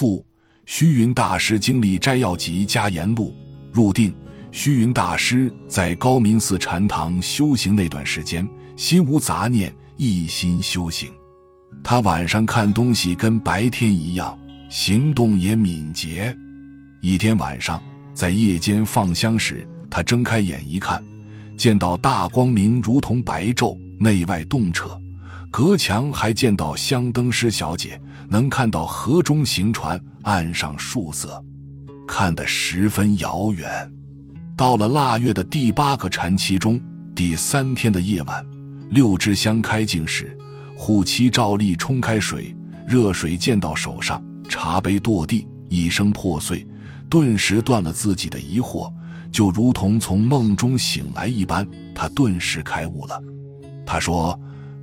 父虚云大师经历摘要集加言录入定。虚云大师在高明寺禅堂修行那段时间，心无杂念，一心修行。他晚上看东西跟白天一样，行动也敏捷。一天晚上，在夜间放香时，他睁开眼一看，见到大光明如同白昼，内外动彻。隔墙还见到香灯师小姐，能看到河中行船，岸上树色，看得十分遥远。到了腊月的第八个禅期中，第三天的夜晚，六支香开镜时，护妻照例冲开水，热水溅到手上，茶杯堕地，一声破碎，顿时断了自己的疑惑，就如同从梦中醒来一般。他顿时开悟了。他说：“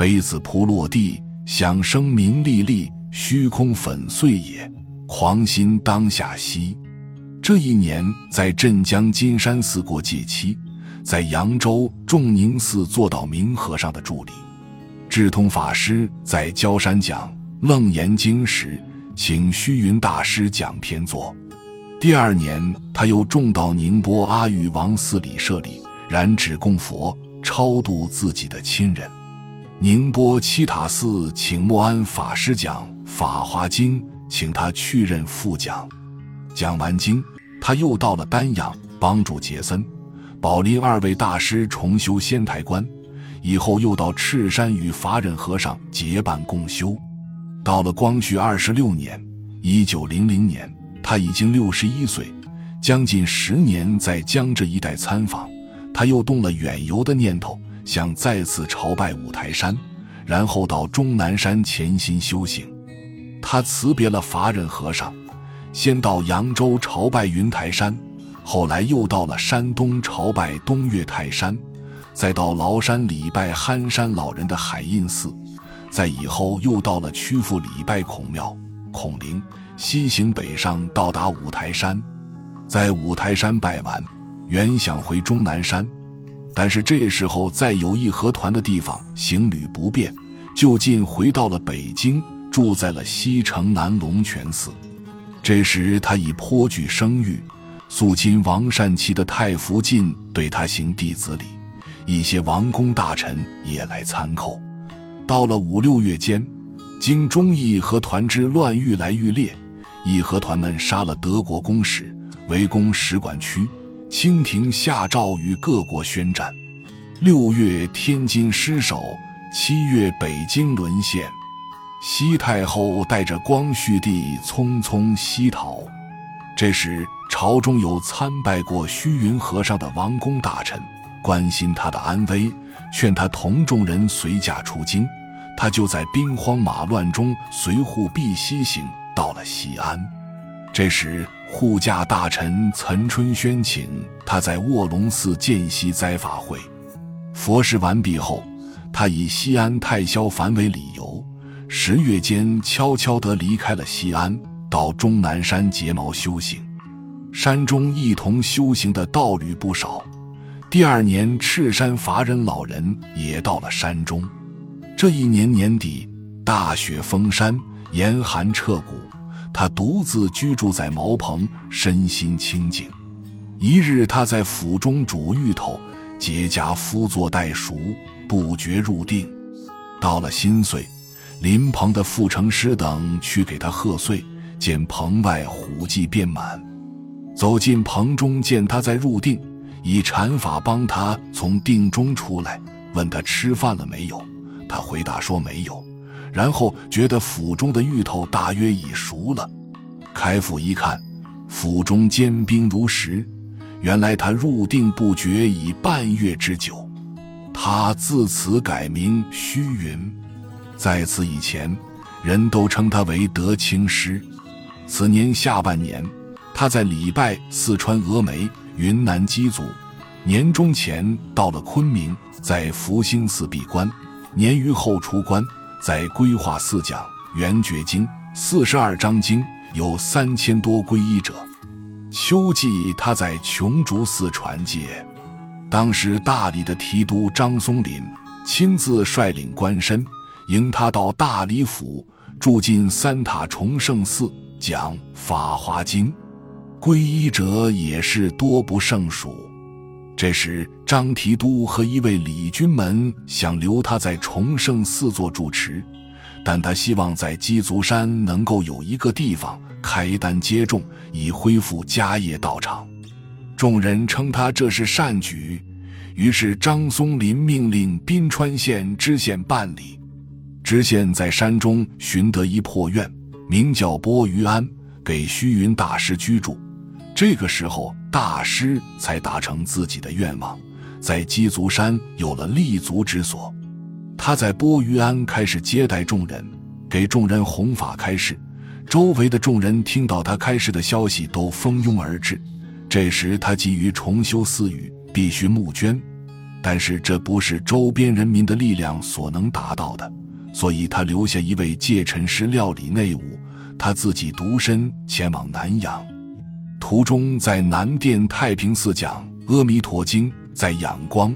杯子扑落地，响声鸣沥沥，虚空粉碎也。狂心当下息。”这一年，在镇江金山寺过戒期，在扬州仲宁寺做到明和尚的助理。智通法师在焦山讲《楞严经》时，请虚云大师讲篇座。第二年，他又重到宁波阿育王寺里设礼，燃纸供佛，超度自己的亲人。宁波七塔寺请默安法师讲《法华经》，请他去任副讲。讲完经，他又到了丹阳，帮助杰森、宝林二位大师重修仙台观。以后又到赤山与法忍和尚结伴共修。到了光绪二十六年（一九零零年），他已经六十一岁，将近十年在江浙一带参访，他又动了远游的念头，想再次朝拜五台山，然后到终南山潜心修行。他辞别了法忍和尚。先到扬州朝拜云台山，后来又到了山东朝拜东岳泰山，再到崂山礼拜憨山老人的海印寺，在以后又到了曲阜礼拜孔庙、孔陵，西行北上到达五台山，在五台山拜完，原想回终南山，但是这时候在有义和团的地方行旅不便，就近回到了北京，住在了西城南龙泉寺。这时他已颇具声誉，肃亲王善祺的太福晋对他行弟子礼，一些王公大臣也来参叩。到了五六月间，经中义和团之乱愈来愈烈，义和团们杀了德国公使，围攻使馆区，清廷下诏与各国宣战。六月天津失守，七月北京沦陷。西太后带着光绪帝匆匆西逃，这时朝中有参拜过虚云和尚的王公大臣，关心他的安危，劝他同众人随驾出京。他就在兵荒马乱中随护避西行，到了西安。这时护驾大臣岑春轩请他在卧龙寺见习斋法会。佛事完毕后，他以西安太萧梵为理由。十月间，悄悄地离开了西安，到终南山结毛修行。山中一同修行的道侣不少。第二年，赤山法忍老人也到了山中。这一年年底，大雪封山，严寒彻骨，他独自居住在茅棚，身心清静。一日，他在府中煮芋头，结跏趺坐待熟，不觉入定。到了新岁。临棚的傅成师等去给他贺岁，见棚外虎迹遍满，走进棚中，见他在入定，以禅法帮他从定中出来，问他吃饭了没有，他回答说没有，然后觉得府中的芋头大约已熟了，开府一看，府中坚冰如石，原来他入定不觉已半月之久，他自此改名虚云。在此以前，人都称他为德清师。此年下半年，他在礼拜四川峨眉、云南鸡足。年中前到了昆明，在福兴寺闭关。年余后出关，在规划寺讲《圆觉经》四十二章经，有三千多皈依者。秋季，他在琼竹寺传戒。当时大理的提督张松林亲自率领官绅。迎他到大理府，住进三塔崇圣寺，讲《法华经》，皈依者也是多不胜数。这时，张提督和一位李军门想留他在崇圣寺做住持，但他希望在鸡足山能够有一个地方开单接众，以恢复家业道场。众人称他这是善举，于是张松林命令宾川县知县办理。知县在山中寻得一破院，名叫波于庵，给虚云大师居住。这个时候，大师才达成自己的愿望，在鸡足山有了立足之所。他在波于庵开始接待众人，给众人弘法开示。周围的众人听到他开示的消息，都蜂拥而至。这时，他急于重修寺宇，必须募捐，但是这不是周边人民的力量所能达到的。所以他留下一位戒尘师料理内务，他自己独身前往南阳。途中在南殿太平寺讲《阿弥陀经》，在仰光、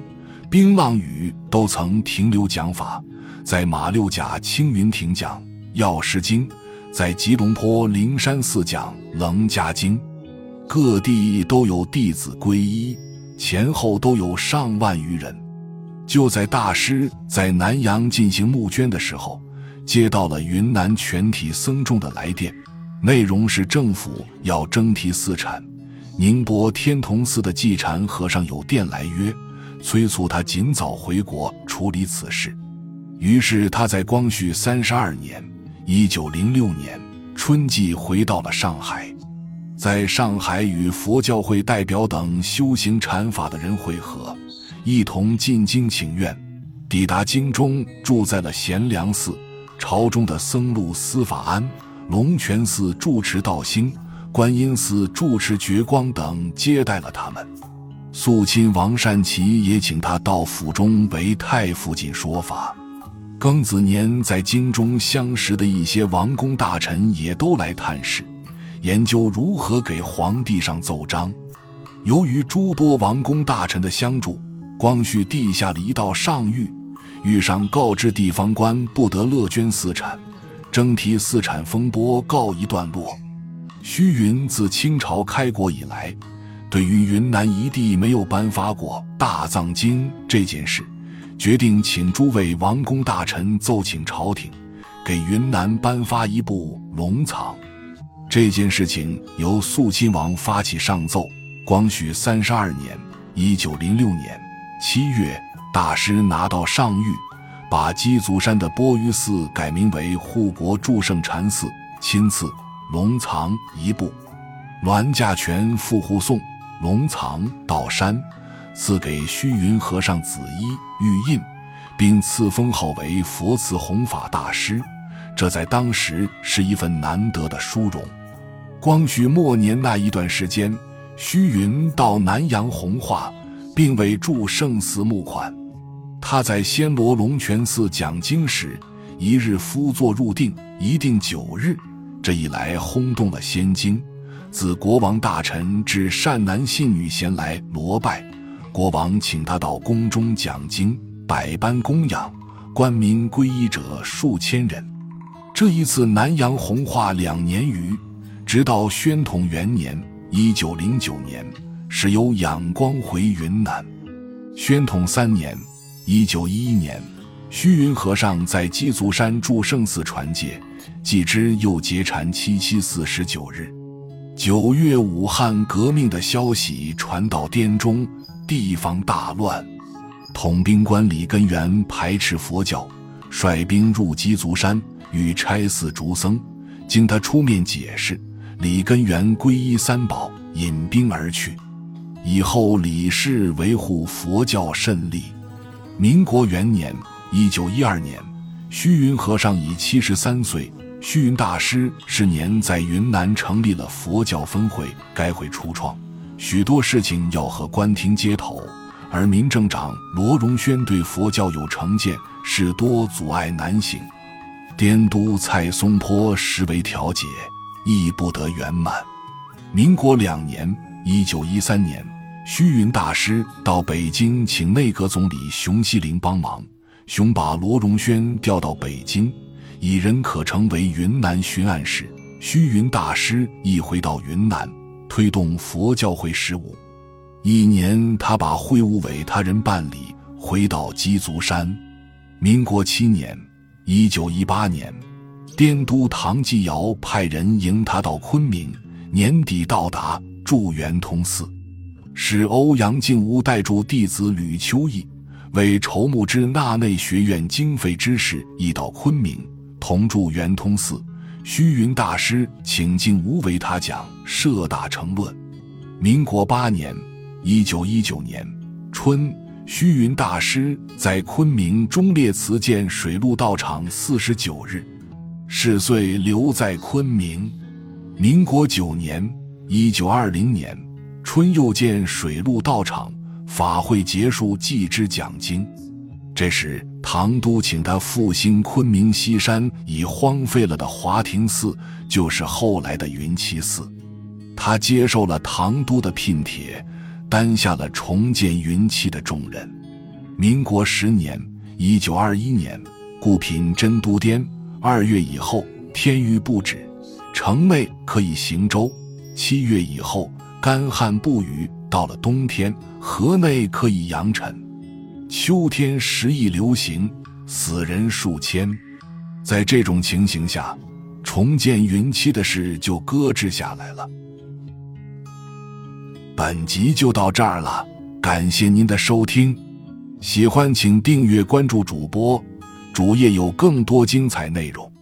冰浪屿都曾停留讲法；在马六甲青云亭讲《药师经》，在吉隆坡灵山寺讲《楞伽经》，各地都有弟子皈依，前后都有上万余人。就在大师在南阳进行募捐的时候，接到了云南全体僧众的来电，内容是政府要征提寺产。宁波天童寺的寂禅和尚有电来约，催促他尽早回国处理此事。于是他在光绪三十二年（一九零六年）春季回到了上海，在上海与佛教会代表等修行禅法的人会合。一同进京请愿，抵达京中，住在了贤良寺。朝中的僧路司法安、龙泉寺住持道兴、观音寺住持觉光等接待了他们。肃亲王善祺也请他到府中为太傅进说法。庚子年在京中相识的一些王公大臣也都来探视，研究如何给皇帝上奏章。由于诸多王公大臣的相助。光绪帝下了一道上谕，谕上告知地方官不得乐捐私产，征提私产风波告一段落。虚云自清朝开国以来，对于云南一地没有颁发过大藏经这件事，决定请诸位王公大臣奏请朝廷，给云南颁发一部龙藏。这件事情由肃亲王发起上奏。光绪三十二年（一九零六年）。七月，大师拿到上谕，把鸡足山的钵盂寺改名为护国祝圣禅寺，亲赐龙藏一部。栾驾全复护送龙藏到山，赐给虚云和尚紫衣玉印，并赐封号为佛慈弘法大师。这在当时是一份难得的殊荣。光绪末年那一段时间，虚云到南阳弘化。并为助圣寺募款。他在暹罗龙泉寺讲经时，一日夫坐入定，一定九日。这一来轰动了仙经，自国王大臣至善男信女前来膜拜。国王请他到宫中讲经，百般供养，官民皈依者数千人。这一次南阳弘化两年余，直到宣统元年（一九零九年）。始由仰光回云南。宣统三年（一九一一年），虚云和尚在鸡足山住圣寺传戒，继之又结禅七七四十九日。九月，武汉革命的消息传到滇中，地方大乱。统兵官李根源排斥佛教，率兵入鸡足山，欲拆寺逐僧。经他出面解释，李根源皈依三宝，引兵而去。以后李氏维护佛教甚利。民国元年（一九一二年），虚云和尚已七十三岁。虚云大师是年在云南成立了佛教分会，该会初创，许多事情要和官厅接头，而民政长罗荣轩对佛教有成见，事多阻碍难行。滇都蔡松坡实为调解，亦不得圆满。民国两年（一九一三年）。虚云大师到北京请内阁总理熊希龄帮忙，熊把罗荣轩调到北京，以人可成为云南巡按使。虚云大师亦回到云南，推动佛教会事务。一年，他把会务委他人办理，回到鸡足山。民国七年（一九一八年），滇都唐继尧派人迎他到昆明，年底到达，驻圆通寺，使欧阳靖吾带住弟子吕秋义，为筹募之纳内学院经费之事，亦到昆明，同住圆通寺。虚云大师请进无为他讲《摄大乘论》。民国八年。一九一九年春，虚云大师在昆明忠烈祠建水陆道场四十九日，是岁留在昆明。民国九年一九二零年春，又建水陆道场，法会结束即之讲经。这时，唐都请他复兴昆明西山已荒废了的华亭寺，就是后来的云栖寺。他接受了唐都的聘帖。担下了重建云栖的重任。民国十年（一九二一年），故品真都颠。二月以后，天雨不止，城内可以行舟；七月以后，干旱不雨，到了冬天，河内可以扬尘。秋天时疫流行，死人数千。在这种情形下，重建云栖的事就搁置下来了。本集就到这儿了，感谢您的收听，喜欢请订阅关注主播，主页有更多精彩内容。